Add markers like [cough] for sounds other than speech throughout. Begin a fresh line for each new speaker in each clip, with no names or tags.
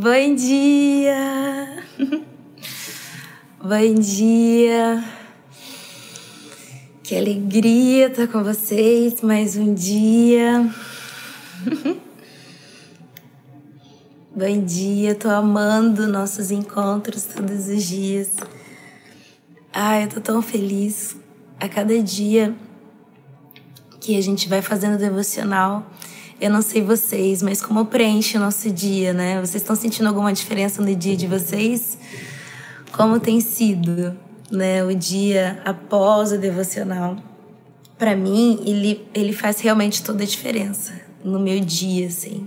Bom dia! Bom dia! Que alegria estar com vocês mais um dia. Bom dia, tô amando nossos encontros todos os dias. Ai, eu tô tão feliz a cada dia que a gente vai fazendo devocional. Eu não sei vocês, mas como preenche o nosso dia, né? Vocês estão sentindo alguma diferença no dia de vocês? Como tem sido, né, o dia após o devocional? Para mim, ele, ele faz realmente toda a diferença no meu dia, assim.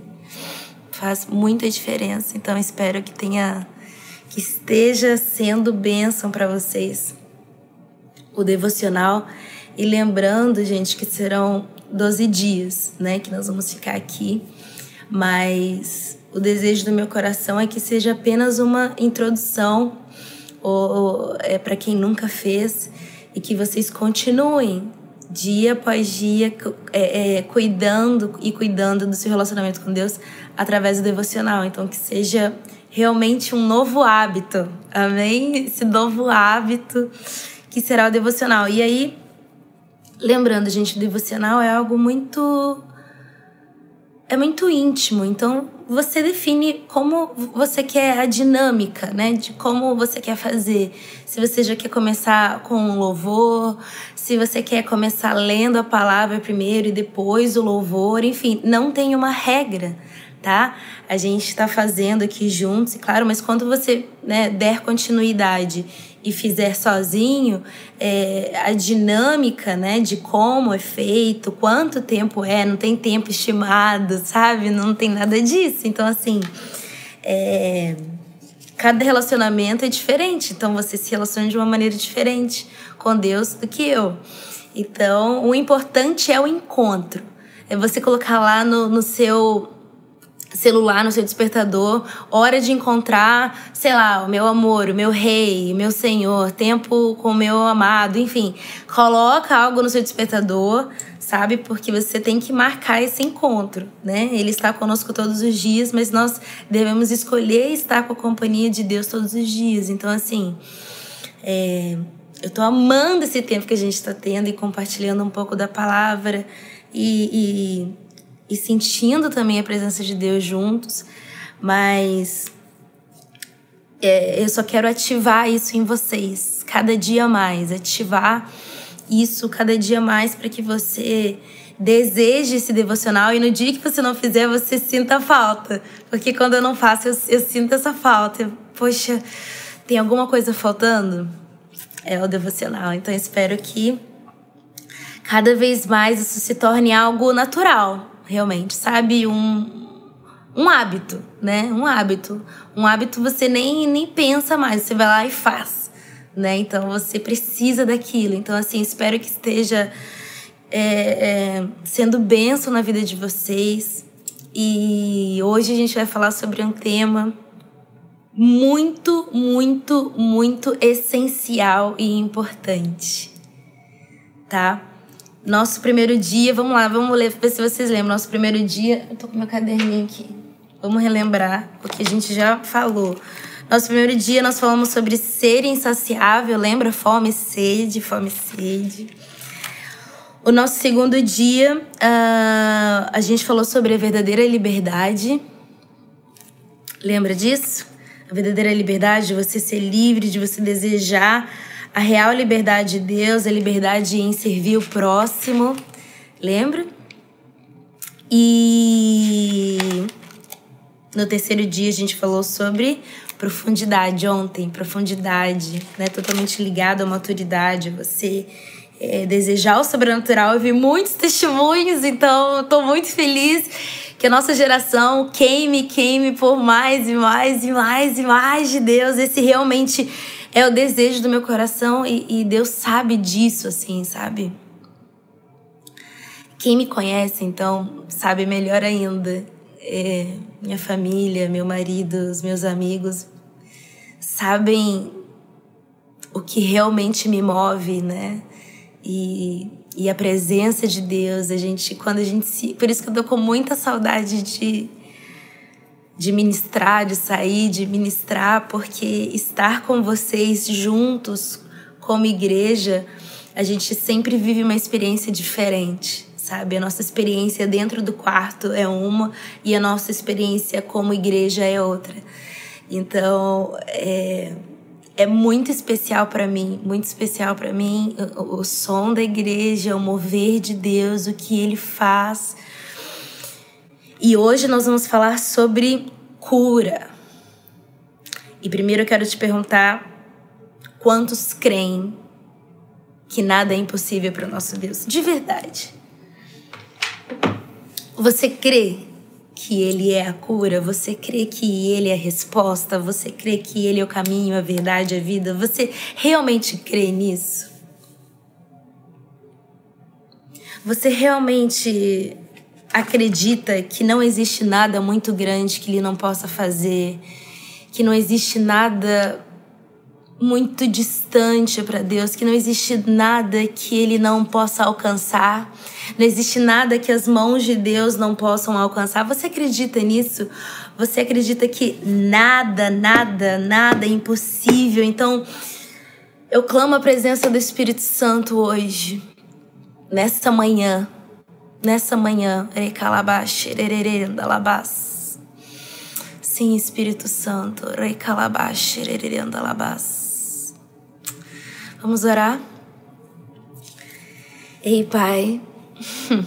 Faz muita diferença. Então, espero que tenha que esteja sendo bênção para vocês o devocional e lembrando, gente, que serão 12 dias, né, que nós vamos ficar aqui, mas o desejo do meu coração é que seja apenas uma introdução ou, ou é para quem nunca fez e que vocês continuem dia após dia é, é, cuidando e cuidando do seu relacionamento com Deus através do devocional. Então que seja realmente um novo hábito, amém? Esse novo hábito que será o devocional. E aí Lembrando, gente, devocional é algo muito. É muito íntimo, então você define como você quer a dinâmica, né? De como você quer fazer. Se você já quer começar com um louvor, se você quer começar lendo a palavra primeiro e depois o louvor, enfim, não tem uma regra tá? A gente está fazendo aqui juntos, claro, mas quando você né, der continuidade e fizer sozinho, é, a dinâmica né, de como é feito, quanto tempo é, não tem tempo estimado, sabe? Não tem nada disso. Então, assim, é, cada relacionamento é diferente, então você se relaciona de uma maneira diferente com Deus do que eu. Então, o importante é o encontro. É você colocar lá no, no seu celular no seu despertador, hora de encontrar, sei lá, o meu amor, o meu rei, o meu senhor, tempo com o meu amado, enfim, coloca algo no seu despertador, sabe? Porque você tem que marcar esse encontro, né? Ele está conosco todos os dias, mas nós devemos escolher estar com a companhia de Deus todos os dias. Então, assim, é, eu tô amando esse tempo que a gente está tendo e compartilhando um pouco da palavra e, e e sentindo também a presença de Deus juntos, mas é, eu só quero ativar isso em vocês cada dia mais, ativar isso cada dia mais para que você deseje esse devocional e no dia que você não fizer, você sinta falta. Porque quando eu não faço, eu, eu sinto essa falta. Poxa, tem alguma coisa faltando? É o devocional. Então, espero que cada vez mais isso se torne algo natural realmente, sabe? Um, um hábito, né? Um hábito. Um hábito você nem, nem pensa mais, você vai lá e faz, né? Então você precisa daquilo. Então, assim, espero que esteja é, é, sendo benção na vida de vocês. E hoje a gente vai falar sobre um tema muito, muito, muito essencial e importante, tá? Nosso primeiro dia, vamos lá, vamos ler, ver se vocês lembram. Nosso primeiro dia, eu tô com meu caderninho aqui. Vamos relembrar o que a gente já falou. Nosso primeiro dia nós falamos sobre ser insaciável, lembra? Fome, sede, fome, sede. O nosso segundo dia, uh, a gente falou sobre a verdadeira liberdade. Lembra disso? A verdadeira liberdade de você ser livre, de você desejar a real liberdade de Deus, a liberdade em servir o próximo. Lembra? E no terceiro dia a gente falou sobre profundidade ontem, profundidade, né? Totalmente ligado à maturidade, você é, desejar o sobrenatural. Eu vi muitos testemunhos, então tô muito feliz que a nossa geração queime, queime por mais e mais e mais e mais de Deus. Esse realmente é o desejo do meu coração e, e Deus sabe disso, assim, sabe? Quem me conhece, então, sabe melhor ainda. É, minha família, meu marido, os meus amigos sabem o que realmente me move, né? E, e a presença de Deus, a gente, quando a gente se. Por isso que eu tô com muita saudade de de ministrar, de sair, de ministrar, porque estar com vocês juntos como igreja, a gente sempre vive uma experiência diferente, sabe? A nossa experiência dentro do quarto é uma e a nossa experiência como igreja é outra. Então, é, é muito especial para mim, muito especial para mim o, o som da igreja, o mover de Deus, o que ele faz. E hoje nós vamos falar sobre cura. E primeiro eu quero te perguntar quantos creem que nada é impossível para o nosso Deus? De verdade. Você crê que Ele é a cura? Você crê que Ele é a resposta? Você crê que Ele é o caminho, a verdade, a vida? Você realmente crê nisso? Você realmente acredita que não existe nada muito grande que Ele não possa fazer? Que não existe nada muito distante para Deus, que não existe nada que ele não possa alcançar, não existe nada que as mãos de Deus não possam alcançar. Você acredita nisso? Você acredita que nada, nada, nada é impossível? Então, eu clamo a presença do Espírito Santo hoje, nessa manhã, nessa manhã, Sim, Espírito Santo, Vamos orar? Ei, Pai. [laughs]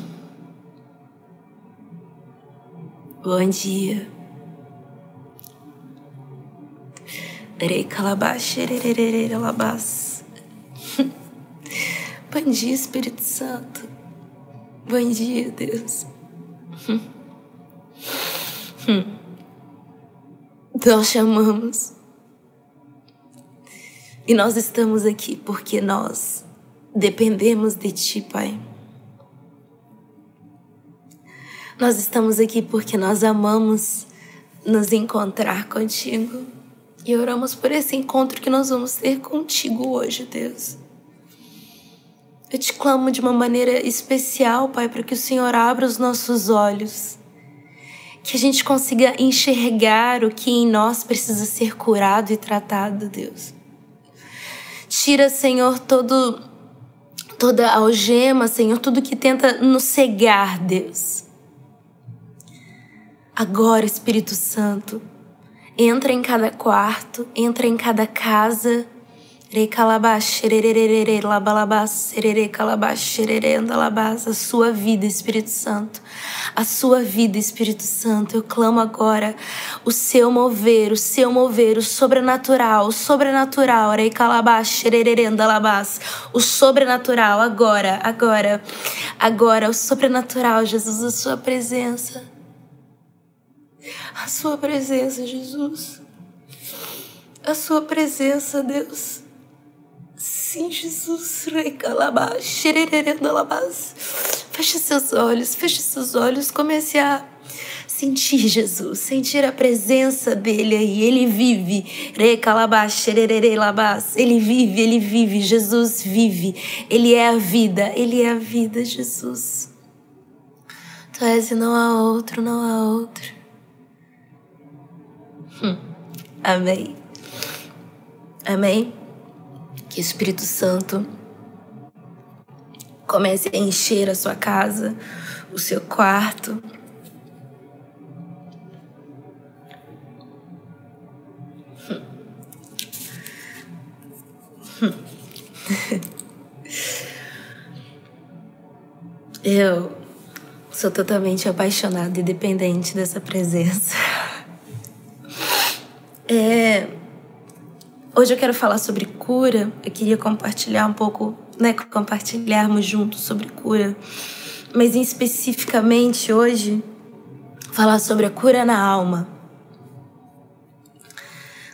Bom dia. [laughs] Bom dia, Espírito Santo. Bom dia, Deus. Nós chamamos e nós estamos aqui porque nós dependemos de Ti, Pai. Nós estamos aqui porque nós amamos nos encontrar contigo e oramos por esse encontro que nós vamos ter contigo hoje, Deus. Eu te clamo de uma maneira especial, Pai, para que o Senhor abra os nossos olhos, que a gente consiga enxergar o que em nós precisa ser curado e tratado, Deus. Tira, Senhor, todo toda algema, Senhor, tudo que tenta nos cegar, Deus. Agora, Espírito Santo, entra em cada quarto, entra em cada casa a sua vida, Espírito Santo. A sua vida, Espírito Santo. Eu clamo agora o seu mover, o seu mover, o sobrenatural, o sobrenatural. O sobrenatural, agora, agora, agora, o sobrenatural, Jesus, a sua presença. A sua presença, Jesus. A sua presença, Deus. Sim, Jesus. Feche seus olhos, feche seus olhos. Comece a sentir Jesus, sentir a presença dele aí. Ele vive. Ele vive, ele vive. Jesus vive. Ele é a vida, ele é a vida, Jesus. Tu és e não há outro, não há outro. Hum. Amém. Amém. Que Espírito Santo comece a encher a sua casa, o seu quarto. [laughs] Eu sou totalmente apaixonada e dependente dessa presença. É Hoje eu quero falar sobre cura. Eu queria compartilhar um pouco, né, compartilharmos juntos sobre cura. Mas especificamente hoje falar sobre a cura na alma.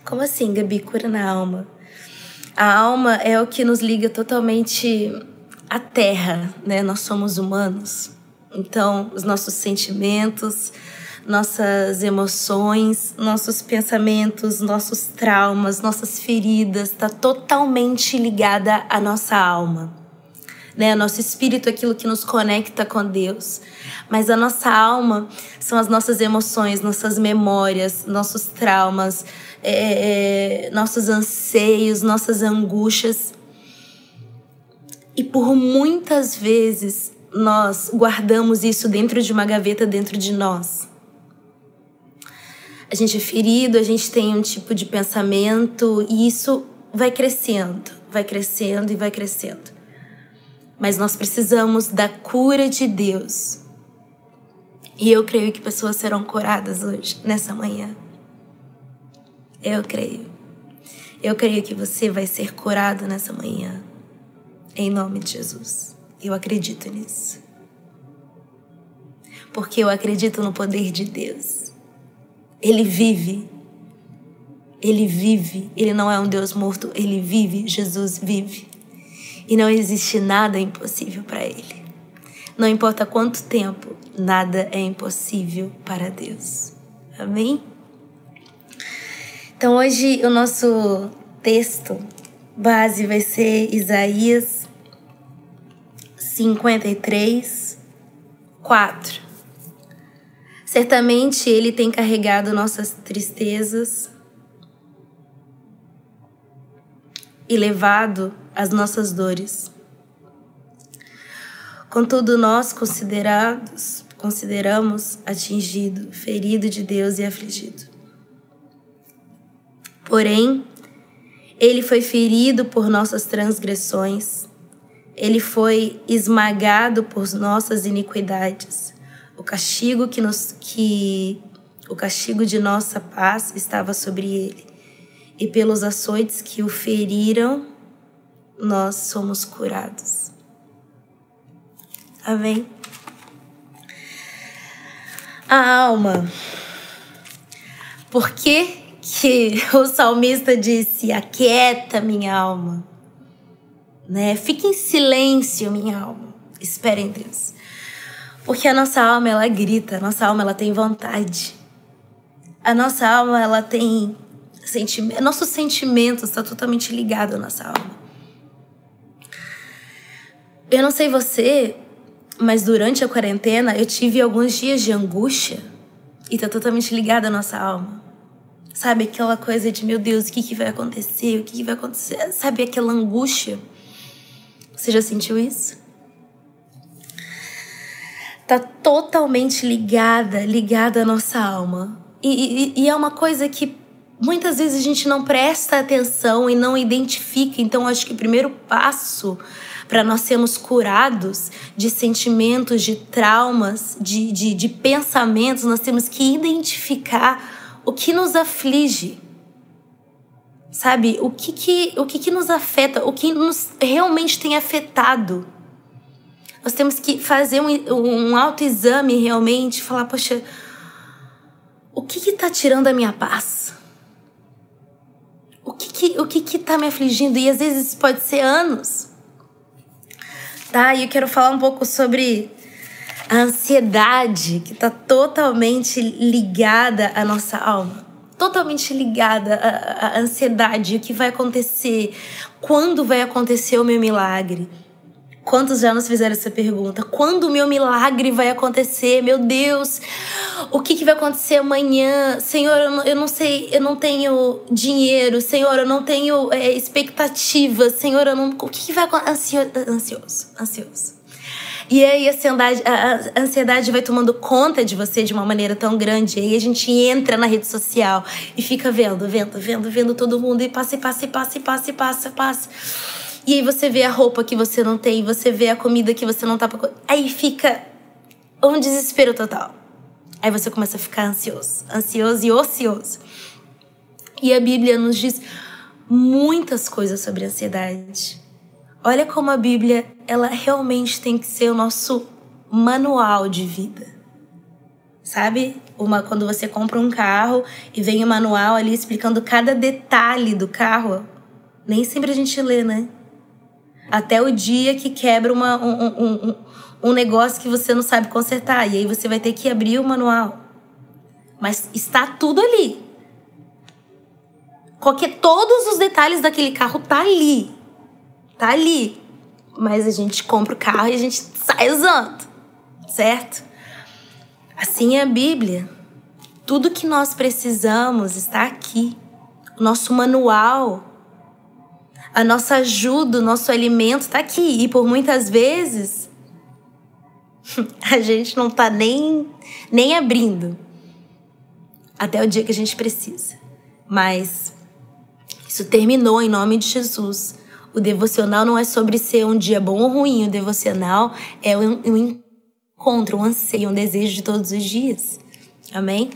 Como assim, Gabi, cura na alma? A alma é o que nos liga totalmente à terra, né? Nós somos humanos. Então, os nossos sentimentos, nossas emoções, nossos pensamentos, nossos traumas, nossas feridas, está totalmente ligada à nossa alma. né? Nosso espírito é aquilo que nos conecta com Deus. Mas a nossa alma são as nossas emoções, nossas memórias, nossos traumas, é, é, nossos anseios, nossas angústias. E por muitas vezes nós guardamos isso dentro de uma gaveta dentro de nós. A gente é ferido, a gente tem um tipo de pensamento e isso vai crescendo, vai crescendo e vai crescendo. Mas nós precisamos da cura de Deus. E eu creio que pessoas serão curadas hoje, nessa manhã. Eu creio. Eu creio que você vai ser curado nessa manhã. Em nome de Jesus. Eu acredito nisso. Porque eu acredito no poder de Deus. Ele vive. Ele vive. Ele não é um Deus morto. Ele vive. Jesus vive. E não existe nada impossível para Ele. Não importa quanto tempo, nada é impossível para Deus. Amém? Então hoje o nosso texto base vai ser Isaías 53, 4. Certamente ele tem carregado nossas tristezas e levado as nossas dores. Contudo, nós considerados, consideramos atingido, ferido de Deus e afligido. Porém, ele foi ferido por nossas transgressões, ele foi esmagado por nossas iniquidades. O castigo que nos que o castigo de nossa paz estava sobre ele, e pelos açoites que o feriram, nós somos curados. Amém. A alma. Por que que [laughs] o salmista disse: Aquieta minha alma, né? Fique em silêncio, minha alma. Espere em Deus. Porque a nossa alma, ela grita, a nossa alma, ela tem vontade. A nossa alma, ela tem sentimento. Nossos sentimentos está totalmente ligado à nossa alma. Eu não sei você, mas durante a quarentena eu tive alguns dias de angústia e tá totalmente ligada à nossa alma. Sabe aquela coisa de, meu Deus, o que, que vai acontecer? O que, que vai acontecer? Sabe aquela angústia? Você já sentiu isso? Tá totalmente ligada, ligada à nossa alma. E, e, e é uma coisa que muitas vezes a gente não presta atenção e não identifica. Então, acho que o primeiro passo para nós sermos curados de sentimentos, de traumas, de, de, de pensamentos, nós temos que identificar o que nos aflige. Sabe? O que que, o que, que nos afeta, o que nos realmente tem afetado. Nós temos que fazer um, um autoexame realmente, falar, poxa, o que que tá tirando a minha paz? O que que, o que que tá me afligindo? E às vezes pode ser anos. Tá? E eu quero falar um pouco sobre a ansiedade que está totalmente ligada à nossa alma. Totalmente ligada à, à ansiedade, o que vai acontecer, quando vai acontecer o meu milagre. Quantos já nos fizeram essa pergunta? Quando o meu milagre vai acontecer? Meu Deus, o que, que vai acontecer amanhã? Senhor, eu não, eu não, sei, eu não tenho dinheiro. Senhor, eu não tenho é, expectativa. Senhor, eu não. O que, que vai acontecer? Ansioso, ansioso. E aí a ansiedade, a ansiedade vai tomando conta de você de uma maneira tão grande. E aí a gente entra na rede social e fica vendo, vendo, vendo, vendo todo mundo e passa, e passa, e passa, e passa, e passa, e passa. E aí você vê a roupa que você não tem, você vê a comida que você não tá. Aí fica um desespero total. Aí você começa a ficar ansioso, ansioso e ocioso. E a Bíblia nos diz muitas coisas sobre ansiedade. Olha como a Bíblia, ela realmente tem que ser o nosso manual de vida. Sabe? Uma quando você compra um carro e vem o manual ali explicando cada detalhe do carro, nem sempre a gente lê, né? Até o dia que quebra uma, um, um, um, um negócio que você não sabe consertar. E aí você vai ter que abrir o manual. Mas está tudo ali. Qualquer, todos os detalhes daquele carro tá ali. Tá ali. mas a gente compra o carro e a gente sai usando, certo? Assim é a Bíblia. Tudo que nós precisamos está aqui. Nosso manual, a nossa ajuda, o nosso alimento está aqui. E por muitas vezes [laughs] a gente não está nem, nem abrindo até o dia que a gente precisa. Mas isso terminou em nome de Jesus. O devocional não é sobre ser um dia bom ou ruim, o devocional é um, um encontro, um anseio, um desejo de todos os dias. Amém?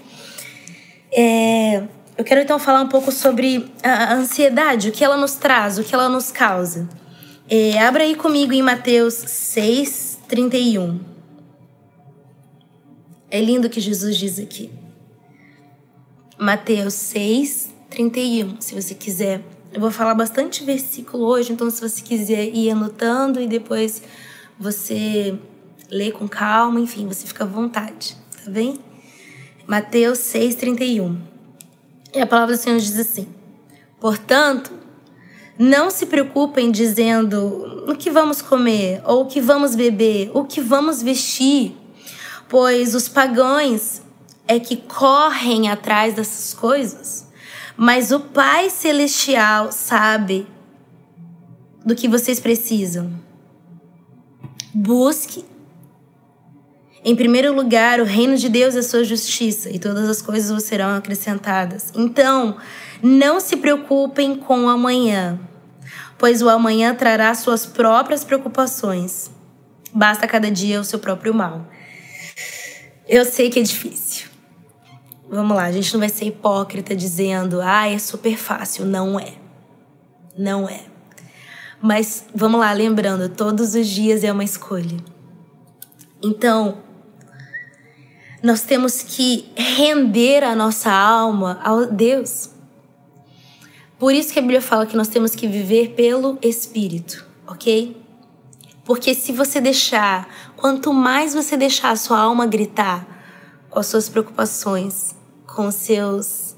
É, eu quero então falar um pouco sobre a ansiedade, o que ela nos traz, o que ela nos causa. É, abra aí comigo em Mateus 6, 31. É lindo o que Jesus diz aqui. Mateus 6, 31. Se você quiser, eu vou falar bastante versículo hoje, então se você quiser ir anotando e depois você lê com calma, enfim, você fica à vontade, tá bem? Mateus 6, 31. E a palavra do Senhor diz assim: Portanto, não se preocupem dizendo o que vamos comer, ou o que vamos beber, o que vamos vestir, pois os pagãos é que correm atrás dessas coisas, mas o Pai Celestial sabe do que vocês precisam. Busque, em primeiro lugar, o reino de Deus a sua justiça, e todas as coisas vos serão acrescentadas. Então, não se preocupem com o amanhã, pois o amanhã trará suas próprias preocupações. Basta cada dia o seu próprio mal. Eu sei que é difícil. Vamos lá, a gente não vai ser hipócrita dizendo, ah, é super fácil. Não é. Não é. Mas vamos lá, lembrando, todos os dias é uma escolha. Então, nós temos que render a nossa alma ao Deus. Por isso que a Bíblia fala que nós temos que viver pelo Espírito, ok? Porque se você deixar, quanto mais você deixar a sua alma gritar com as suas preocupações, com os seus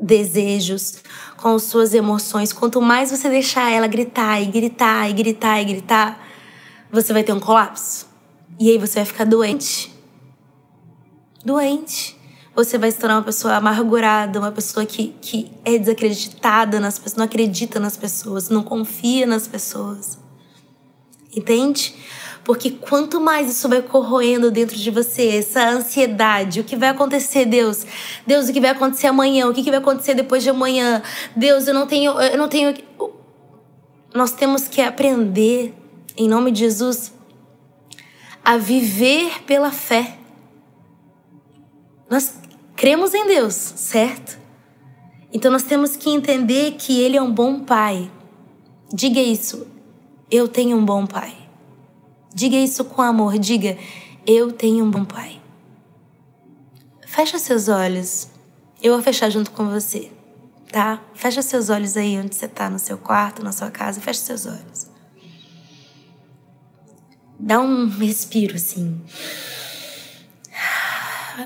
desejos, com as suas emoções, quanto mais você deixar ela gritar e gritar e gritar e gritar, você vai ter um colapso. E aí você vai ficar doente. Doente. Você vai se tornar uma pessoa amargurada, uma pessoa que, que é desacreditada nas pessoas, não acredita nas pessoas, não confia nas pessoas. Entende? Porque quanto mais isso vai corroendo dentro de você, essa ansiedade, o que vai acontecer, Deus? Deus, o que vai acontecer amanhã? O que vai acontecer depois de amanhã? Deus, eu não tenho, eu não tenho. Nós temos que aprender, em nome de Jesus, a viver pela fé. Nós cremos em Deus, certo? Então nós temos que entender que Ele é um bom Pai. Diga isso. Eu tenho um bom Pai. Diga isso com amor. Diga: Eu tenho um bom pai. Fecha seus olhos. Eu vou fechar junto com você, tá? Fecha seus olhos aí onde você tá, no seu quarto, na sua casa. Fecha seus olhos. Dá um respiro assim.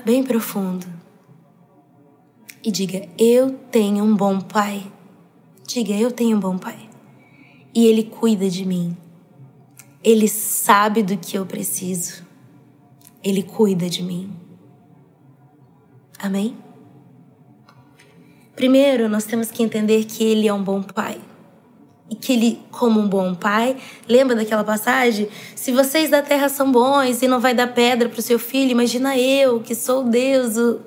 Bem profundo. E diga: Eu tenho um bom pai. Diga: Eu tenho um bom pai. E ele cuida de mim. Ele sabe do que eu preciso. Ele cuida de mim. Amém? Primeiro, nós temos que entender que Ele é um bom pai. E que Ele, como um bom pai, lembra daquela passagem? Se vocês da terra são bons e não vai dar pedra para o seu filho, imagina eu, que sou Deus, o,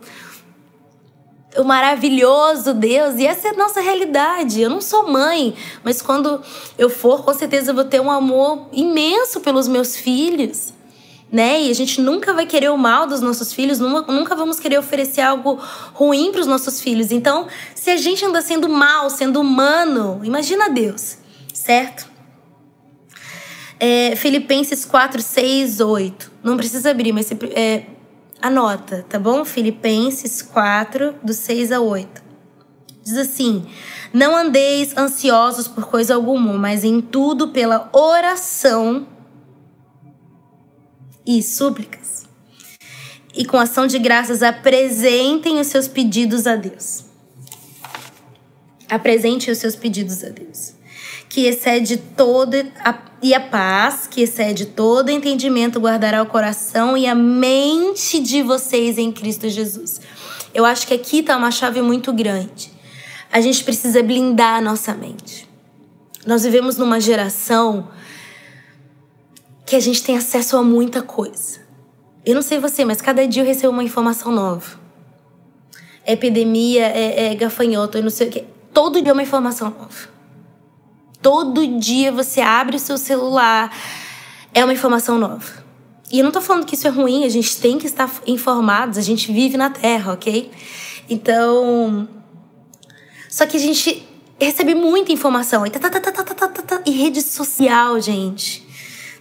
o maravilhoso Deus. E essa é a nossa realidade. Eu não sou mãe, mas quando eu for, com certeza eu vou ter um amor imenso pelos meus filhos. Né? E a gente nunca vai querer o mal dos nossos filhos, nunca vamos querer oferecer algo ruim para os nossos filhos. Então, se a gente anda sendo mal, sendo humano, imagina Deus, certo? É, Filipenses 4, 6, 8. Não precisa abrir, mas é, Anota, tá bom? Filipenses 4, do 6 a 8. Diz assim: Não andeis ansiosos por coisa alguma, mas em tudo pela oração e súplicas. E com ação de graças apresentem os seus pedidos a Deus. Apresente os seus pedidos a Deus que excede todo a, e a paz, que excede todo entendimento, guardará o coração e a mente de vocês em Cristo Jesus. Eu acho que aqui tá uma chave muito grande. A gente precisa blindar a nossa mente. Nós vivemos numa geração que a gente tem acesso a muita coisa. Eu não sei você, mas cada dia eu recebo uma informação nova. É epidemia, é, é gafanhoto, eu não sei o quê. Todo dia é uma informação nova. Todo dia você abre o seu celular, é uma informação nova. E eu não tô falando que isso é ruim, a gente tem que estar informados, a gente vive na Terra, ok? Então. Só que a gente recebe muita informação. E, tá, tá, tá, e rede social, gente.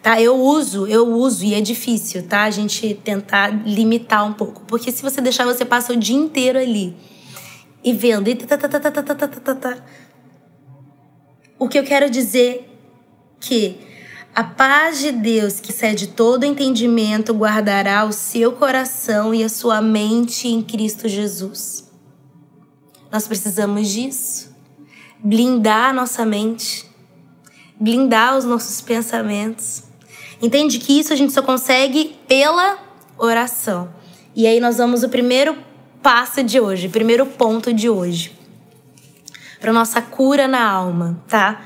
Tá? Eu uso, eu uso e é difícil, tá? A gente tentar limitar um pouco. Porque se você deixar, você passa o dia inteiro ali. E vendo. E tá, tá, tá, tá, tá, tá, tá, tá. O que eu quero dizer que a paz de Deus, que cede todo entendimento, guardará o seu coração e a sua mente em Cristo Jesus. Nós precisamos disso. Blindar a nossa mente, blindar os nossos pensamentos. Entende que isso a gente só consegue pela oração. E aí nós vamos o primeiro passo de hoje, primeiro ponto de hoje para nossa cura na alma, tá?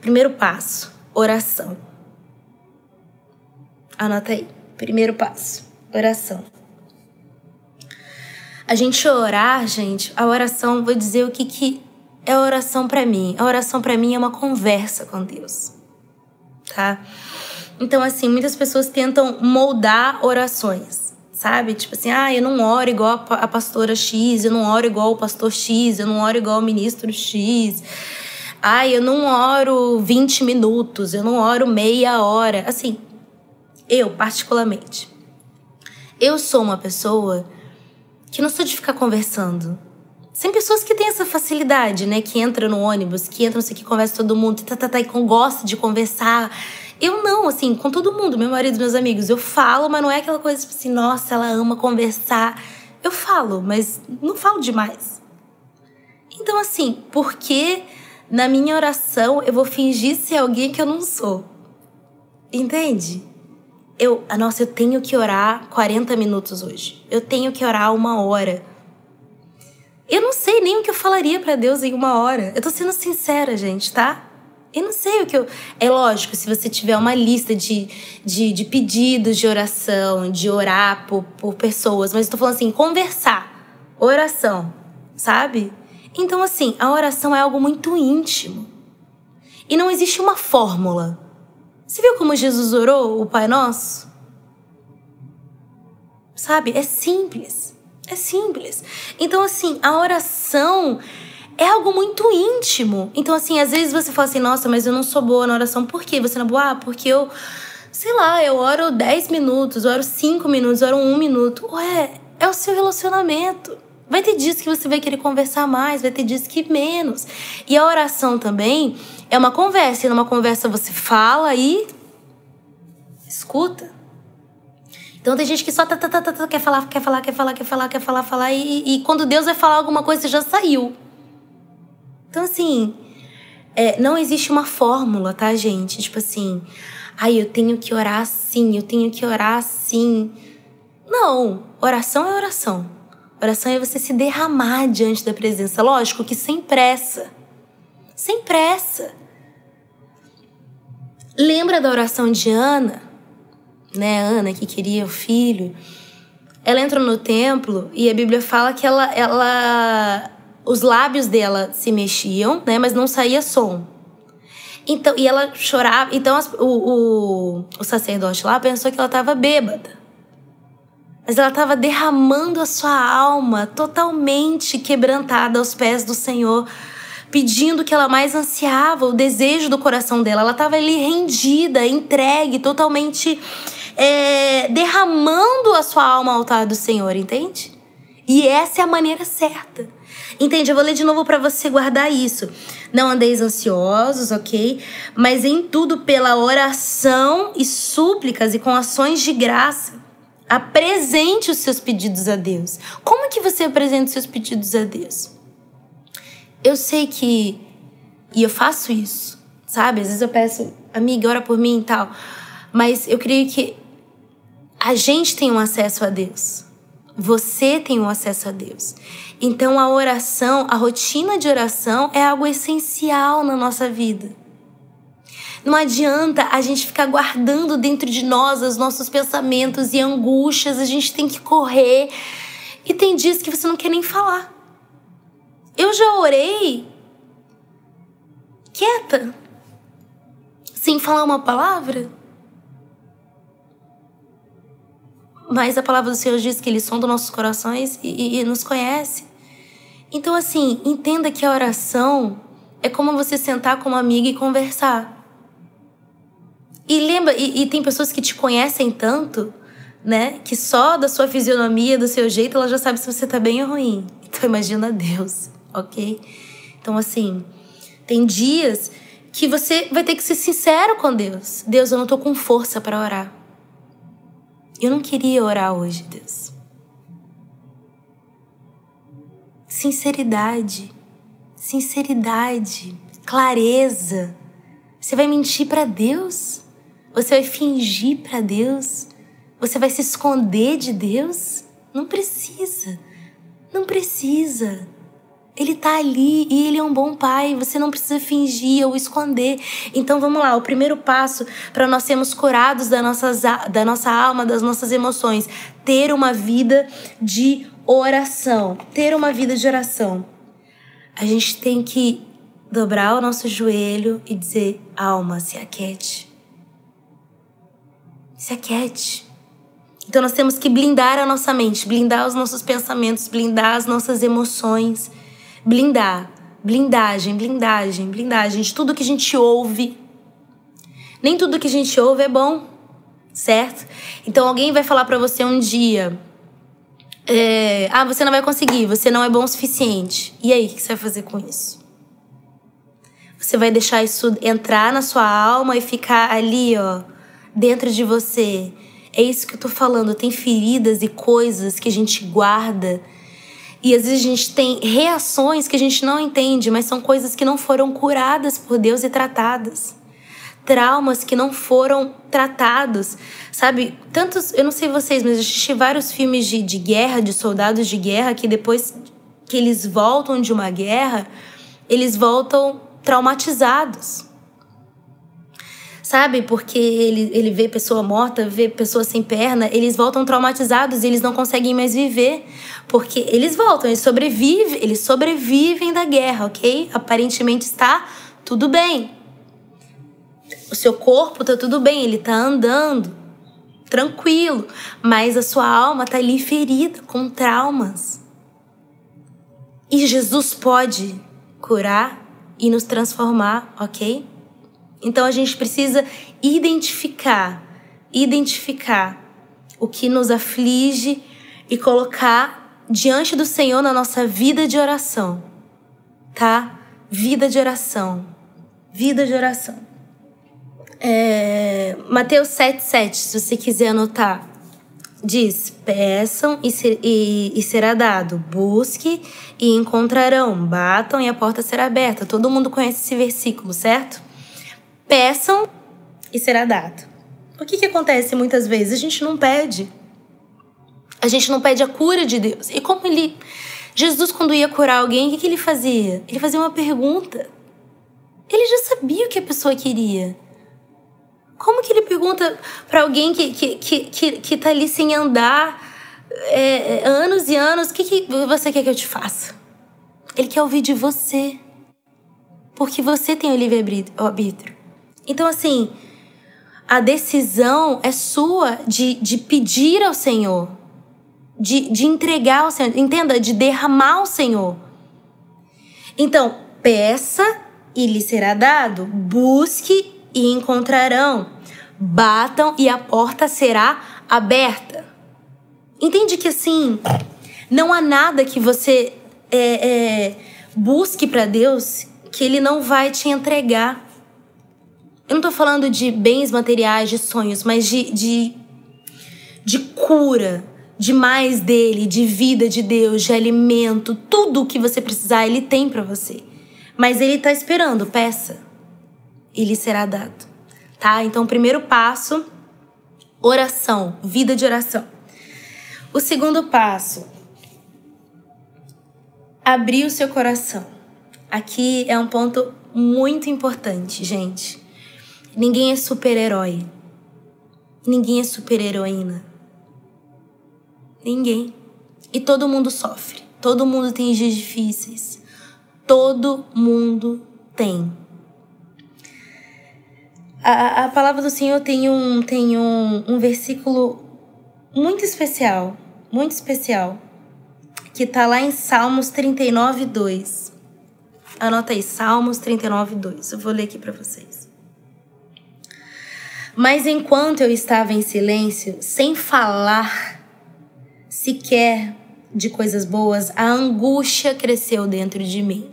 Primeiro passo, oração. Anota aí. Primeiro passo, oração. A gente orar, gente, a oração, vou dizer o que que é oração para mim. A oração para mim é uma conversa com Deus. Tá? Então assim, muitas pessoas tentam moldar orações sabe? Tipo assim, ah, eu não oro igual a pastora X, eu não oro igual o pastor X, eu não oro igual o ministro X. Ah, eu não oro 20 minutos, eu não oro meia hora. Assim, eu, particularmente, eu sou uma pessoa que não sou de ficar conversando. Tem pessoas que têm essa facilidade, né? Que entra no ônibus, que entra, não sei que, conversa todo mundo, tá, tá, tá, e gosta de conversar eu não, assim, com todo mundo, meu marido, meus amigos, eu falo, mas não é aquela coisa tipo assim, nossa, ela ama conversar. Eu falo, mas não falo demais. Então, assim, por que na minha oração eu vou fingir ser alguém que eu não sou? Entende? Eu, nossa, eu tenho que orar 40 minutos hoje. Eu tenho que orar uma hora. Eu não sei nem o que eu falaria para Deus em uma hora. Eu tô sendo sincera, gente, tá? Eu não sei o que eu. É lógico, se você tiver uma lista de, de, de pedidos de oração, de orar por, por pessoas, mas eu tô falando assim, conversar, oração, sabe? Então, assim, a oração é algo muito íntimo. E não existe uma fórmula. Você viu como Jesus orou o Pai Nosso? Sabe? É simples. É simples. Então, assim, a oração é algo muito íntimo. Então, assim, às vezes você fala assim, nossa, mas eu não sou boa na oração. Por quê? Você não é boa? Ah, porque eu, sei lá, eu oro 10 minutos, oro 5 minutos, oro 1 minuto. Ué, é o seu relacionamento. Vai ter dias que você vai querer conversar mais, vai ter dias que menos. E a oração também é uma conversa. E numa conversa você fala e escuta. Então tem gente que só tá, tá, tá, tá, quer falar, quer falar, quer falar, quer falar, quer falar, falar. E, e quando Deus vai falar alguma coisa, você já saiu. Então, assim, é, não existe uma fórmula, tá, gente? Tipo assim, ai, eu tenho que orar assim, eu tenho que orar assim. Não, oração é oração. Oração é você se derramar diante da presença. Lógico que sem pressa. Sem pressa. Lembra da oração de Ana? Né, Ana que queria o filho. Ela entrou no templo e a Bíblia fala que ela, ela os lábios dela se mexiam, né, mas não saía som. Então, e ela chorava. Então, as, o, o, o sacerdote lá pensou que ela estava bêbada. Mas ela estava derramando a sua alma totalmente quebrantada aos pés do Senhor, pedindo o que ela mais ansiava, o desejo do coração dela. Ela estava ali rendida, entregue, totalmente é, derramando a sua alma ao altar do Senhor, entende? E essa é a maneira certa. Entende? Eu vou ler de novo para você guardar isso. Não andeis ansiosos, ok? Mas em tudo pela oração e súplicas e com ações de graça. Apresente os seus pedidos a Deus. Como que você apresenta os seus pedidos a Deus? Eu sei que, e eu faço isso, sabe? Às vezes eu peço, amiga, ora por mim e tal. Mas eu creio que a gente tem um acesso a Deus. Você tem um acesso a Deus. Então a oração, a rotina de oração é algo essencial na nossa vida. Não adianta a gente ficar guardando dentro de nós os nossos pensamentos e angústias, a gente tem que correr. E tem dias que você não quer nem falar. Eu já orei quieta, sem falar uma palavra. Mas a palavra do Senhor diz que Ele sonda nossos corações e, e, e nos conhece. Então, assim, entenda que a oração é como você sentar com uma amiga e conversar. E lembra, e, e, tem pessoas que te conhecem tanto, né? Que só da sua fisionomia, do seu jeito, ela já sabe se você tá bem ou ruim. Então imagina Deus, ok? Então, assim, tem dias que você vai ter que ser sincero com Deus. Deus, eu não tô com força para orar. Eu não queria orar hoje, Deus. Sinceridade, sinceridade, clareza. Você vai mentir para Deus? Você vai fingir para Deus? Você vai se esconder de Deus? Não precisa. Não precisa. Ele tá ali e ele é um bom pai. Você não precisa fingir ou esconder. Então vamos lá, o primeiro passo para nós sermos curados da, nossas, da nossa alma, das nossas emoções, ter uma vida de oração. Ter uma vida de oração. A gente tem que dobrar o nosso joelho e dizer: alma, se aquete. Se aquete. Então nós temos que blindar a nossa mente, blindar os nossos pensamentos, blindar as nossas emoções blindar, blindagem, blindagem, blindagem de tudo que a gente ouve. Nem tudo que a gente ouve é bom, certo? Então alguém vai falar para você um dia, é, ah, você não vai conseguir, você não é bom o suficiente. E aí, o que você vai fazer com isso? Você vai deixar isso entrar na sua alma e ficar ali, ó, dentro de você. É isso que eu tô falando. Tem feridas e coisas que a gente guarda e às vezes a gente tem reações que a gente não entende, mas são coisas que não foram curadas por Deus e tratadas. Traumas que não foram tratados, sabe? Tantos, eu não sei vocês, mas eu assisti vários filmes de, de guerra, de soldados de guerra, que depois que eles voltam de uma guerra, eles voltam traumatizados sabe? Porque ele, ele vê pessoa morta, vê pessoa sem perna, eles voltam traumatizados e eles não conseguem mais viver. Porque eles voltam, eles sobrevivem, eles sobrevivem da guerra, ok? Aparentemente está tudo bem. O seu corpo tá tudo bem, ele tá andando, tranquilo, mas a sua alma tá ali ferida, com traumas. E Jesus pode curar e nos transformar, ok? Então a gente precisa identificar, identificar o que nos aflige e colocar diante do Senhor na nossa vida de oração, tá? Vida de oração, vida de oração. É, Mateus 7,7, se você quiser anotar, diz: Peçam e, ser, e, e será dado, busque e encontrarão, batam e a porta será aberta. Todo mundo conhece esse versículo, certo? Peçam e será dado. O que, que acontece muitas vezes? A gente não pede. A gente não pede a cura de Deus. E como ele. Jesus, quando ia curar alguém, o que, que ele fazia? Ele fazia uma pergunta. Ele já sabia o que a pessoa queria. Como que ele pergunta para alguém que, que, que, que, que tá ali sem andar é, é, anos e anos: o que, que você quer que eu te faça? Ele quer ouvir de você. Porque você tem o livre-arbítrio. Então, assim, a decisão é sua de, de pedir ao Senhor, de, de entregar ao Senhor, entenda? De derramar ao Senhor. Então, peça e lhe será dado, busque e encontrarão, batam e a porta será aberta. Entende que assim, não há nada que você é, é, busque para Deus que Ele não vai te entregar. Eu não tô falando de bens materiais, de sonhos, mas de, de, de cura, de mais dele, de vida de Deus, de alimento, tudo o que você precisar, ele tem para você. Mas ele tá esperando, peça. e lhe será dado. Tá? Então, primeiro passo, oração, vida de oração. O segundo passo, abrir o seu coração. Aqui é um ponto muito importante, gente. Ninguém é super-herói. Ninguém é super-heroína. Ninguém. E todo mundo sofre. Todo mundo tem dias difíceis. Todo mundo tem. A, a palavra do Senhor tem um, tem um, um versículo muito especial, muito especial, que está lá em Salmos 39, 2. Anota aí, Salmos 39, 2. Eu vou ler aqui para vocês. Mas enquanto eu estava em silêncio, sem falar sequer de coisas boas, a angústia cresceu dentro de mim.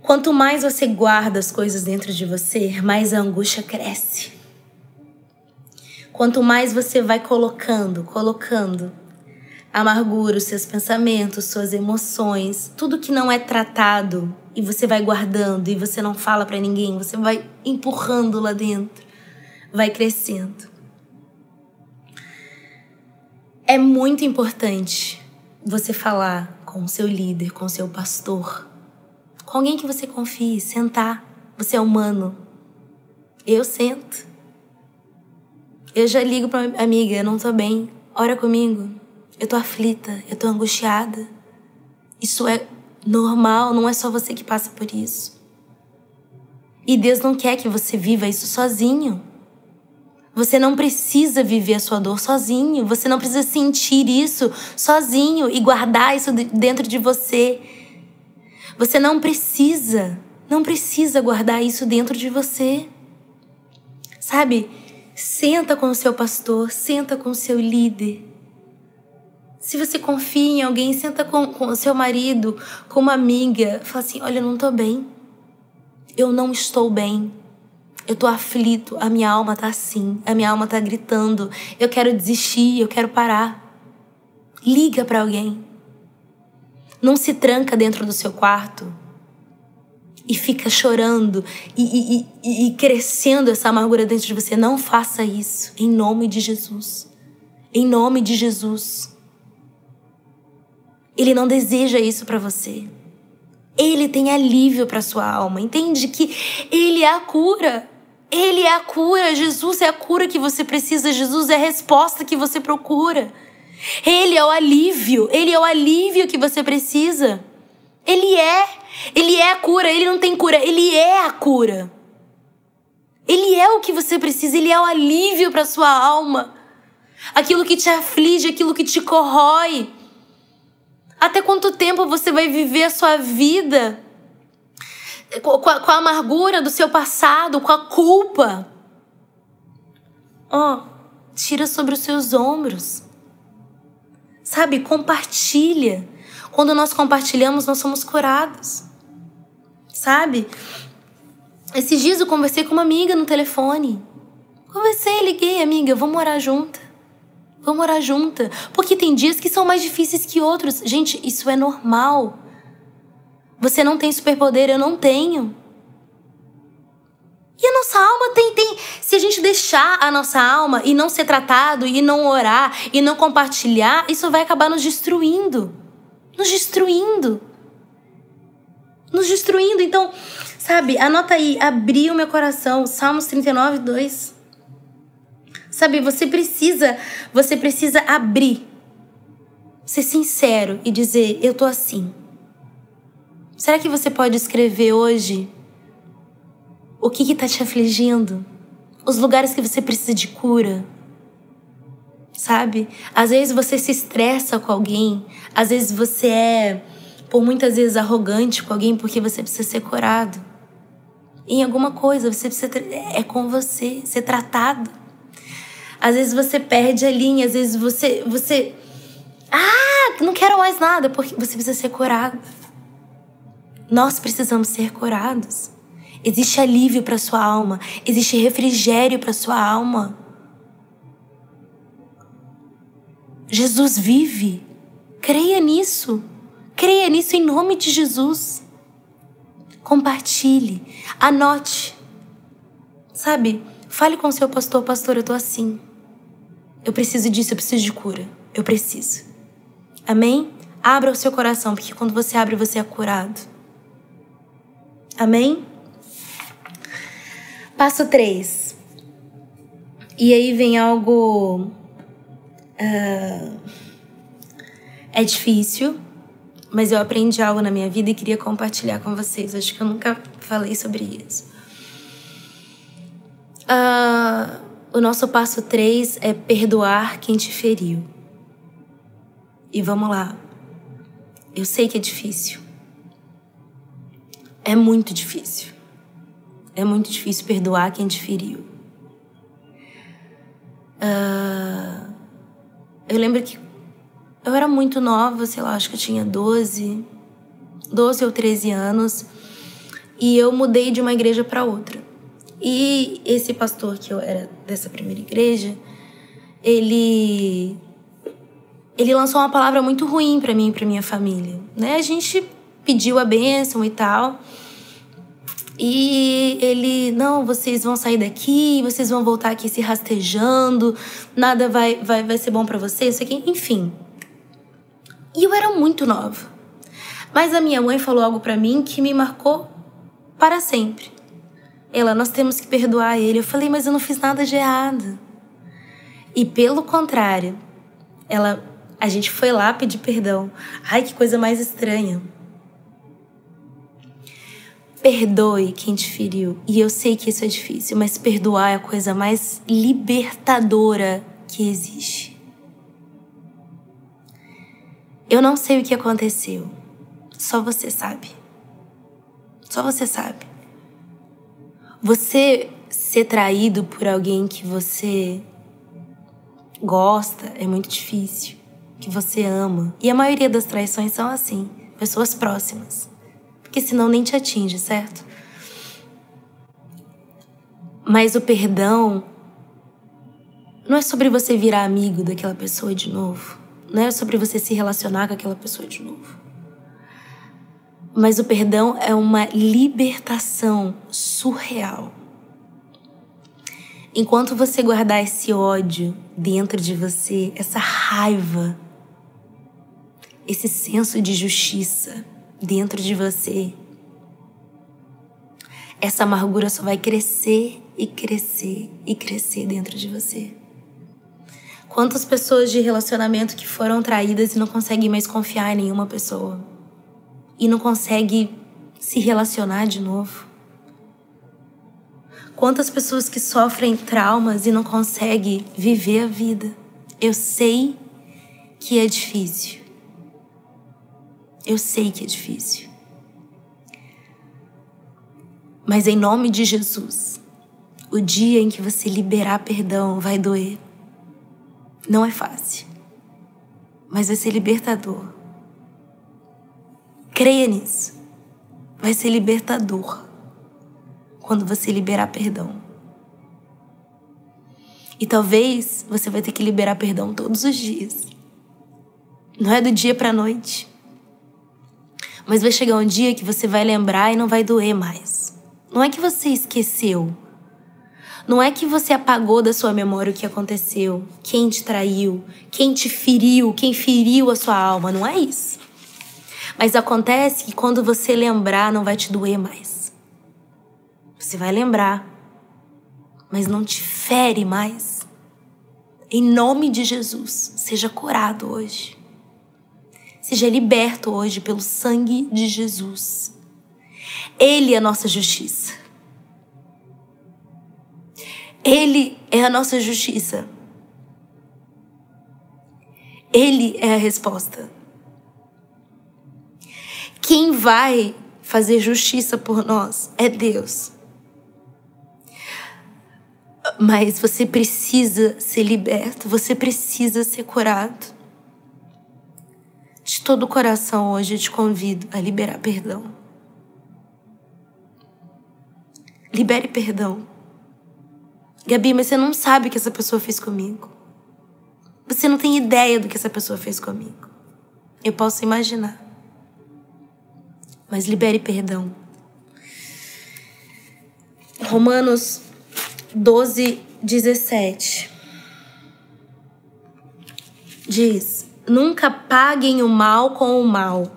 Quanto mais você guarda as coisas dentro de você, mais a angústia cresce. Quanto mais você vai colocando, colocando amargura, os seus pensamentos, suas emoções, tudo que não é tratado e você vai guardando e você não fala para ninguém, você vai empurrando lá dentro, vai crescendo. É muito importante você falar com o seu líder, com o seu pastor, com alguém que você confie, sentar. Você é humano. Eu sento. Eu já ligo pra amiga, não tô bem. Ora comigo. Eu tô aflita, eu tô angustiada. Isso é normal, não é só você que passa por isso. E Deus não quer que você viva isso sozinho. Você não precisa viver a sua dor sozinho. Você não precisa sentir isso sozinho e guardar isso dentro de você. Você não precisa, não precisa guardar isso dentro de você. Sabe? Senta com o seu pastor, senta com o seu líder se você confia em alguém, senta com, com seu marido, com uma amiga, fala assim: olha, eu não tô bem. Eu não estou bem. Eu tô aflito, a minha alma tá assim, a minha alma tá gritando. Eu quero desistir, eu quero parar. Liga para alguém. Não se tranca dentro do seu quarto e fica chorando e, e, e, e crescendo essa amargura dentro de você. Não faça isso, em nome de Jesus. Em nome de Jesus. Ele não deseja isso para você. Ele tem alívio para sua alma. Entende que ele é a cura. Ele é a cura. Jesus é a cura que você precisa. Jesus é a resposta que você procura. Ele é o alívio. Ele é o alívio que você precisa. Ele é. Ele é a cura. Ele não tem cura. Ele é a cura. Ele é o que você precisa. Ele é o alívio para sua alma. Aquilo que te aflige, aquilo que te corrói. Até quanto tempo você vai viver a sua vida com a, com a amargura do seu passado, com a culpa? Ó, oh, tira sobre os seus ombros. Sabe, compartilha. Quando nós compartilhamos, nós somos curados. Sabe? Esses dias eu conversei com uma amiga no telefone. Conversei, liguei, amiga, vamos morar junta. Vamos orar junta. Porque tem dias que são mais difíceis que outros. Gente, isso é normal. Você não tem superpoder, eu não tenho. E a nossa alma tem, tem. Se a gente deixar a nossa alma e não ser tratado, e não orar, e não compartilhar, isso vai acabar nos destruindo. Nos destruindo. Nos destruindo. Então, sabe, anota aí, abrir o meu coração. Salmos 39, 2. Sabe, você precisa, você precisa abrir, ser sincero e dizer: eu tô assim. Será que você pode escrever hoje o que está te afligindo? Os lugares que você precisa de cura? Sabe? Às vezes você se estressa com alguém, às vezes você é, por muitas vezes, arrogante com alguém porque você precisa ser curado. Em alguma coisa, você precisa. É com você, ser tratado. Às vezes você perde a linha, às vezes você você ah, não quero mais nada, porque você precisa ser curado. Nós precisamos ser curados. Existe alívio para sua alma, existe refrigério para sua alma. Jesus vive. Creia nisso. Creia nisso em nome de Jesus. Compartilhe, anote. Sabe? Fale com seu pastor, pastor, eu tô assim. Eu preciso disso, eu preciso de cura. Eu preciso. Amém? Abra o seu coração, porque quando você abre, você é curado. Amém? Passo 3. E aí vem algo. Uh, é difícil, mas eu aprendi algo na minha vida e queria compartilhar com vocês. Acho que eu nunca falei sobre isso. Uh, o nosso passo 3 é perdoar quem te feriu. E vamos lá. Eu sei que é difícil. É muito difícil. É muito difícil perdoar quem te feriu. Uh, eu lembro que eu era muito nova, sei lá, acho que eu tinha 12, 12 ou 13 anos, e eu mudei de uma igreja para outra. E esse pastor que eu era dessa primeira igreja, ele ele lançou uma palavra muito ruim para mim e para minha família, né? A gente pediu a bênção e tal. E ele, não, vocês vão sair daqui, vocês vão voltar aqui se rastejando, nada vai vai, vai ser bom para vocês, isso aqui, enfim. E eu era muito nova. Mas a minha mãe falou algo para mim que me marcou para sempre. Ela, nós temos que perdoar ele. Eu falei, mas eu não fiz nada de errado. E pelo contrário, ela, a gente foi lá pedir perdão. Ai, que coisa mais estranha. Perdoe quem te feriu. E eu sei que isso é difícil, mas perdoar é a coisa mais libertadora que existe. Eu não sei o que aconteceu. Só você sabe. Só você sabe. Você ser traído por alguém que você gosta é muito difícil, que você ama. E a maioria das traições são assim, pessoas próximas. Porque senão nem te atinge, certo? Mas o perdão não é sobre você virar amigo daquela pessoa de novo. Não é sobre você se relacionar com aquela pessoa de novo. Mas o perdão é uma libertação surreal. Enquanto você guardar esse ódio dentro de você, essa raiva, esse senso de justiça dentro de você, essa amargura só vai crescer e crescer e crescer dentro de você. Quantas pessoas de relacionamento que foram traídas e não conseguem mais confiar em nenhuma pessoa? E não consegue se relacionar de novo? Quantas pessoas que sofrem traumas e não conseguem viver a vida? Eu sei que é difícil. Eu sei que é difícil. Mas em nome de Jesus, o dia em que você liberar perdão vai doer. Não é fácil, mas vai ser libertador. Creia nisso. Vai ser libertador quando você liberar perdão. E talvez você vai ter que liberar perdão todos os dias. Não é do dia para noite. Mas vai chegar um dia que você vai lembrar e não vai doer mais. Não é que você esqueceu. Não é que você apagou da sua memória o que aconteceu, quem te traiu, quem te feriu, quem feriu a sua alma. Não é isso. Mas acontece que quando você lembrar, não vai te doer mais. Você vai lembrar, mas não te fere mais. Em nome de Jesus, seja curado hoje. Seja liberto hoje pelo sangue de Jesus. Ele é a nossa justiça. Ele é a nossa justiça. Ele é a resposta. Quem vai fazer justiça por nós é Deus. Mas você precisa ser liberto, você precisa ser curado. De todo o coração, hoje eu te convido a liberar perdão. Libere perdão. Gabi, mas você não sabe o que essa pessoa fez comigo. Você não tem ideia do que essa pessoa fez comigo. Eu posso imaginar mas libere perdão. Romanos 12, 17. Diz: Nunca paguem o mal com o mal.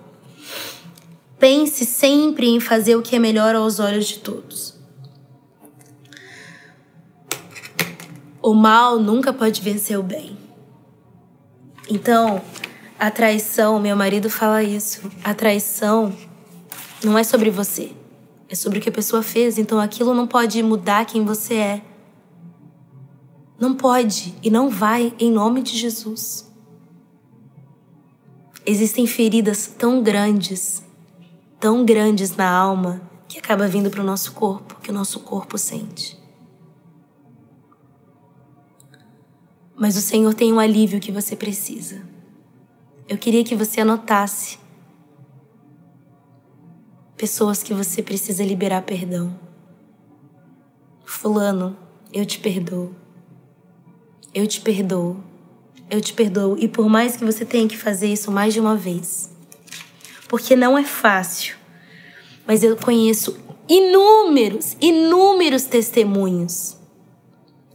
Pense sempre em fazer o que é melhor aos olhos de todos. O mal nunca pode vencer o bem. Então, a traição, meu marido fala isso, a traição não é sobre você, é sobre o que a pessoa fez. Então, aquilo não pode mudar quem você é. Não pode e não vai, em nome de Jesus. Existem feridas tão grandes, tão grandes na alma, que acaba vindo para o nosso corpo, que o nosso corpo sente. Mas o Senhor tem um alívio que você precisa. Eu queria que você anotasse pessoas que você precisa liberar perdão. Fulano, eu te perdoo. Eu te perdoo eu te perdoo. E por mais que você tenha que fazer isso mais de uma vez, porque não é fácil, mas eu conheço inúmeros, inúmeros testemunhos,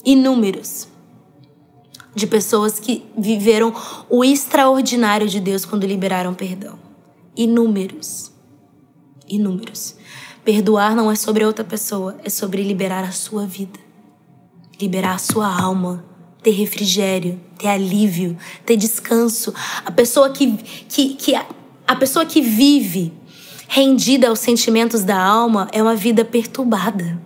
inúmeros, de pessoas que viveram o extraordinário de Deus quando liberaram perdão. Inúmeros. Inúmeros. Perdoar não é sobre outra pessoa, é sobre liberar a sua vida, liberar a sua alma ter refrigério, ter alívio, ter descanso. A pessoa que, que, que a pessoa que vive rendida aos sentimentos da alma é uma vida perturbada.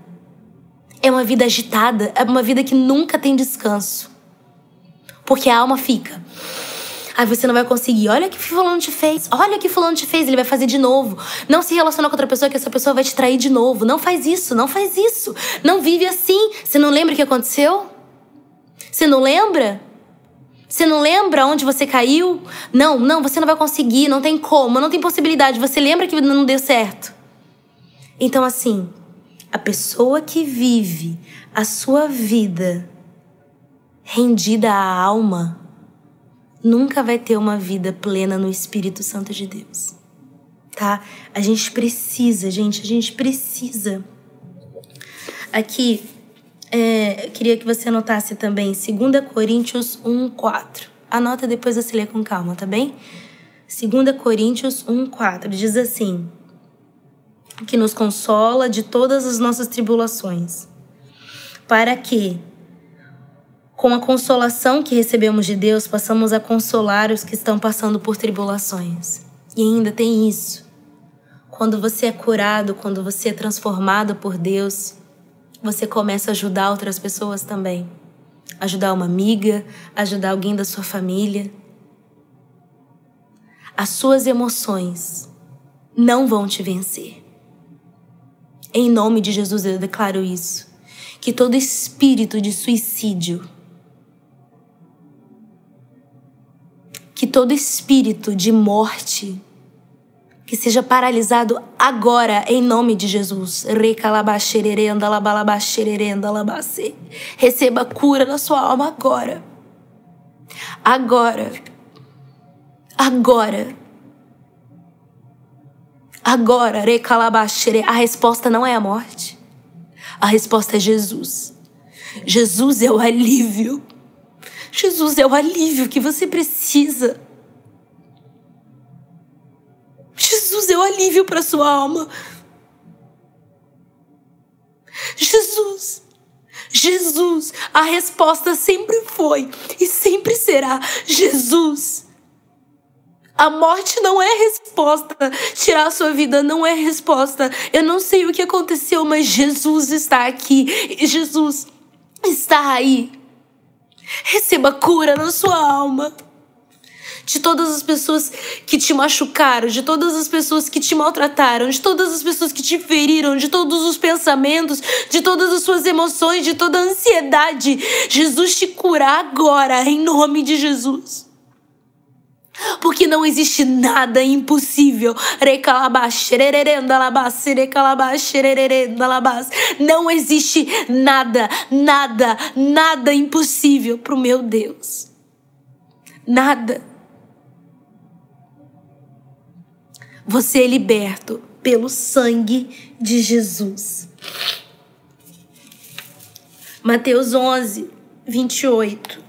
É uma vida agitada, é uma vida que nunca tem descanso. Porque a alma fica. Aí você não vai conseguir. Olha o que fulano te fez. Olha o que fulano te fez. Ele vai fazer de novo. Não se relaciona com outra pessoa que essa pessoa vai te trair de novo. Não faz isso, não faz isso. Não vive assim. Você não lembra o que aconteceu? Você não lembra? Você não lembra onde você caiu? Não, não, você não vai conseguir, não tem como, não tem possibilidade. Você lembra que não deu certo? Então, assim, a pessoa que vive a sua vida rendida à alma nunca vai ter uma vida plena no Espírito Santo de Deus. Tá? A gente precisa, gente, a gente precisa. Aqui, é, eu queria que você anotasse também 2 Coríntios 1, 4. Anota depois você lê com calma, tá bem? 2 Coríntios 1, 4 diz assim: Que nos consola de todas as nossas tribulações, para que, com a consolação que recebemos de Deus, possamos a consolar os que estão passando por tribulações. E ainda tem isso. Quando você é curado, quando você é transformado por Deus, você começa a ajudar outras pessoas também. Ajudar uma amiga, ajudar alguém da sua família. As suas emoções não vão te vencer. Em nome de Jesus eu declaro isso. Que todo espírito de suicídio, que todo espírito de morte, que seja paralisado agora, em nome de Jesus. Receba cura na sua alma agora. Agora. Agora. Agora, a resposta não é a morte. A resposta é Jesus. Jesus é o alívio. Jesus é o alívio que você precisa. Jesus é o alívio para sua alma. Jesus. Jesus. A resposta sempre foi e sempre será Jesus. A morte não é resposta. Tirar a sua vida não é resposta. Eu não sei o que aconteceu, mas Jesus está aqui. Jesus está aí. Receba cura na sua alma de todas as pessoas que te machucaram, de todas as pessoas que te maltrataram, de todas as pessoas que te feriram, de todos os pensamentos, de todas as suas emoções, de toda a ansiedade. Jesus te cura agora, em nome de Jesus. Porque não existe nada impossível. Não existe nada, nada, nada impossível para o meu Deus. Nada. Você é liberto pelo sangue de Jesus. Mateus 11, 28.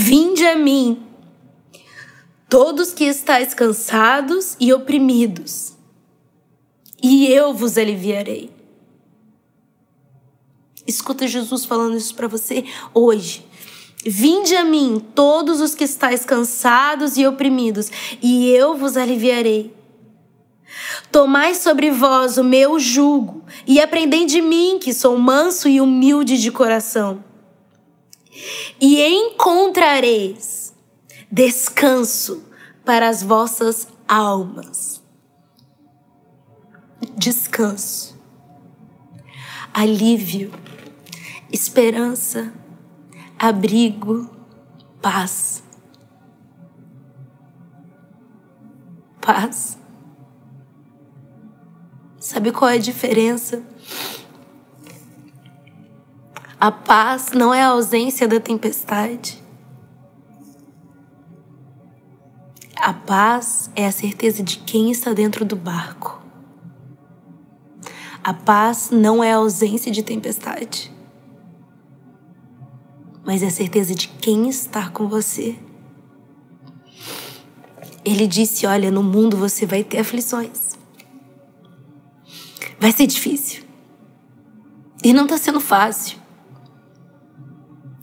Vinde a mim, todos que estáis cansados e oprimidos, e eu vos aliviarei. Escuta Jesus falando isso para você hoje. Vinde a mim, todos os que estáis cansados e oprimidos, e eu vos aliviarei. Tomai sobre vós o meu jugo e aprendei de mim, que sou manso e humilde de coração. E encontrareis descanso para as vossas almas. Descanso, alívio, esperança, abrigo, paz. Paz. Sabe qual é a diferença? A paz não é a ausência da tempestade. A paz é a certeza de quem está dentro do barco. A paz não é a ausência de tempestade, mas é a certeza de quem está com você. Ele disse: Olha, no mundo você vai ter aflições. Vai ser difícil. E não tá sendo fácil.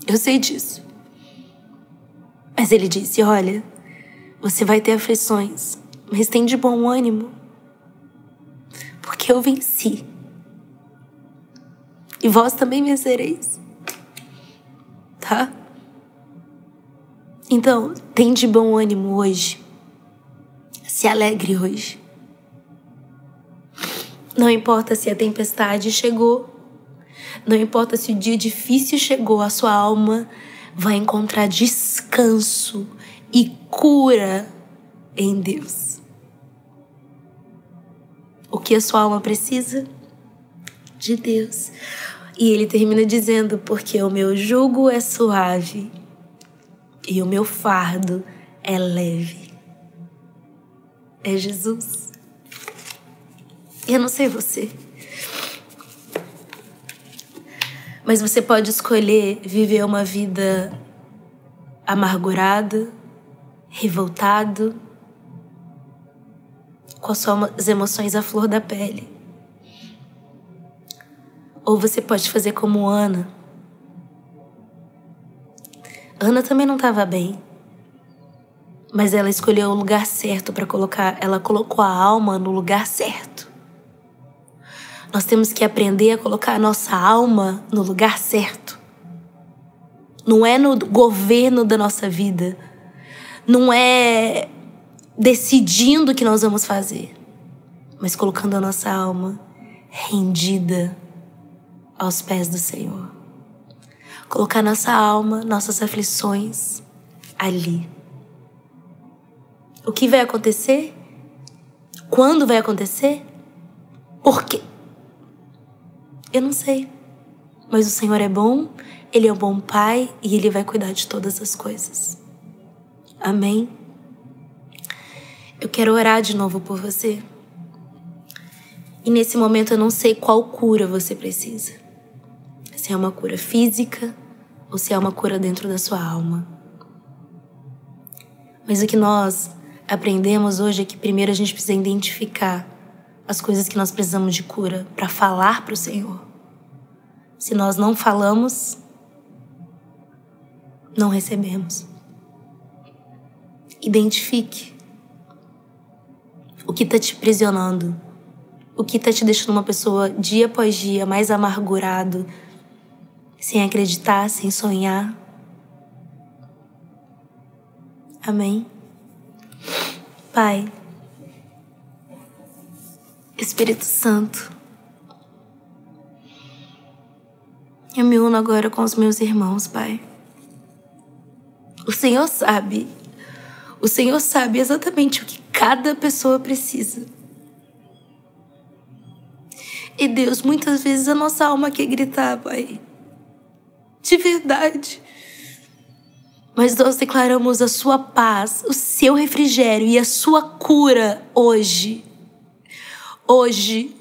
Eu sei disso. Mas ele disse: Olha, você vai ter aflições, mas tem de bom ânimo. Porque eu venci. E vós também vencereis. Tá? Então, tem de bom ânimo hoje. Se alegre hoje. Não importa se a tempestade chegou, não importa se o dia difícil chegou, a sua alma vai encontrar descanso e cura em Deus. O que a sua alma precisa? De Deus. E ele termina dizendo: Porque o meu jugo é suave e o meu fardo é leve. É Jesus. Eu não sei você. Mas você pode escolher viver uma vida amargurada, revoltado, com as suas emoções à flor da pele. Ou você pode fazer como Ana. Ana também não estava bem. Mas ela escolheu o lugar certo para colocar, ela colocou a alma no lugar certo. Nós temos que aprender a colocar a nossa alma no lugar certo. Não é no governo da nossa vida. Não é decidindo o que nós vamos fazer, mas colocando a nossa alma rendida aos pés do Senhor. Colocar nossa alma, nossas aflições ali. O que vai acontecer? Quando vai acontecer? Por quê? Eu não sei. Mas o Senhor é bom, Ele é um bom Pai e Ele vai cuidar de todas as coisas. Amém? Eu quero orar de novo por você. E nesse momento eu não sei qual cura você precisa. Se é uma cura física ou se é uma cura dentro da sua alma. Mas o que nós aprendemos hoje é que primeiro a gente precisa identificar as coisas que nós precisamos de cura para falar para o Senhor. Se nós não falamos, não recebemos. Identifique o que está te prisionando, o que está te deixando uma pessoa dia após dia mais amargurado, sem acreditar, sem sonhar. Amém. Pai. Espírito Santo, eu me uno agora com os meus irmãos, Pai. O Senhor sabe, o Senhor sabe exatamente o que cada pessoa precisa. E Deus, muitas vezes a nossa alma quer gritar, Pai. De verdade. Mas nós declaramos a sua paz, o seu refrigério e a sua cura hoje hoje.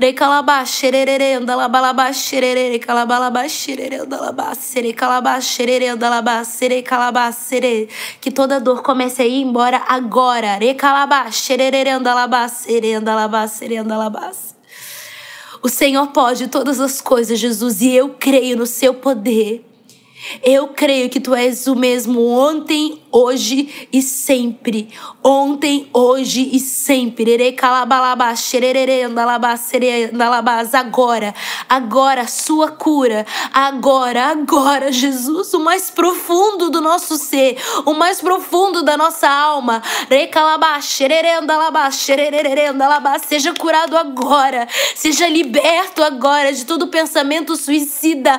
Recalabá, xererere, andalabalabá, xererere, calabalabá, xerere, andalabá, sere, calabá, xerere, andalabá, sere, calabá, sere. Que toda dor comece a ir embora agora. Recalabá, xererere, andalabá, sere, andalabá, sere, andalabá. O Senhor pode todas as coisas, Jesus, e eu creio no seu poder. Eu creio que tu és o mesmo ontem, hoje e sempre. Ontem, hoje e sempre. Agora, agora, sua cura. Agora, agora, Jesus, o mais profundo do nosso ser, o mais profundo da nossa alma. Seja curado agora. Seja liberto agora de todo pensamento suicida.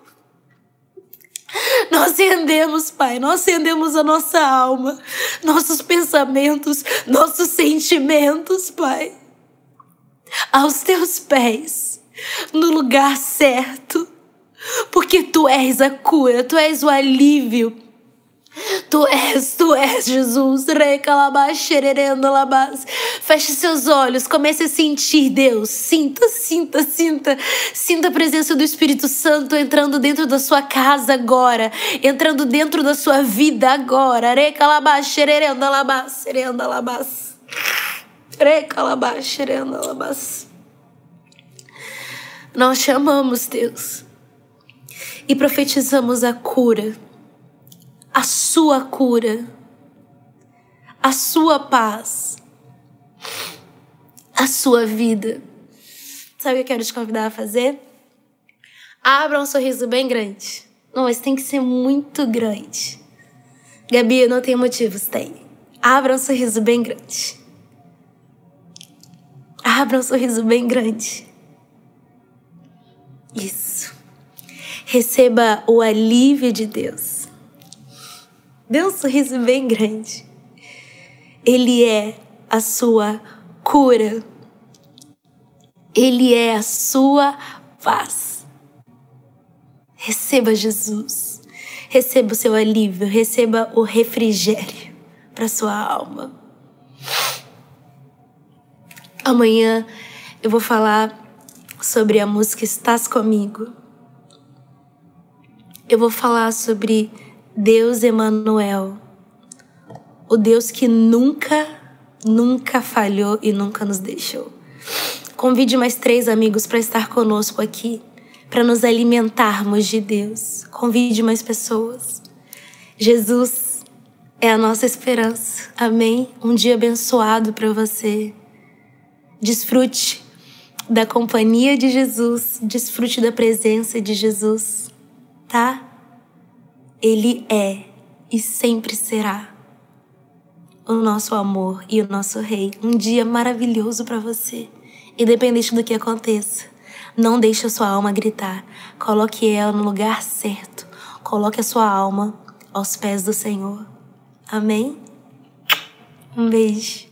[laughs] Nós rendemos, Pai, nós rendemos a nossa alma, nossos pensamentos, nossos sentimentos, Pai, aos teus pés, no lugar certo, porque tu és a cura, tu és o alívio Tu és, tu és Jesus. Feche seus olhos, comece a sentir Deus. Sinta, sinta, sinta. Sinta a presença do Espírito Santo entrando dentro da sua casa agora, entrando dentro da sua vida agora. Nós chamamos Deus e profetizamos a cura a sua cura, a sua paz, a sua vida. Sabe o que eu quero te convidar a fazer? Abra um sorriso bem grande. Não, mas tem que ser muito grande. Gabi, não tem motivos, tem. Abra um sorriso bem grande. Abra um sorriso bem grande. Isso. Receba o alívio de Deus. Dê um sorriso bem grande. Ele é a sua cura. Ele é a sua paz. Receba Jesus. Receba o seu alívio. Receba o refrigério para sua alma. Amanhã eu vou falar sobre a música Estás Comigo. Eu vou falar sobre Deus Emanuel, o Deus que nunca, nunca falhou e nunca nos deixou. Convide mais três amigos para estar conosco aqui, para nos alimentarmos de Deus. Convide mais pessoas. Jesus é a nossa esperança. Amém? Um dia abençoado para você. Desfrute da companhia de Jesus, desfrute da presença de Jesus, tá? Ele é e sempre será o nosso amor e o nosso Rei. Um dia maravilhoso para você. Independente do que aconteça, não deixe a sua alma gritar. Coloque ela no lugar certo. Coloque a sua alma aos pés do Senhor. Amém? Um beijo.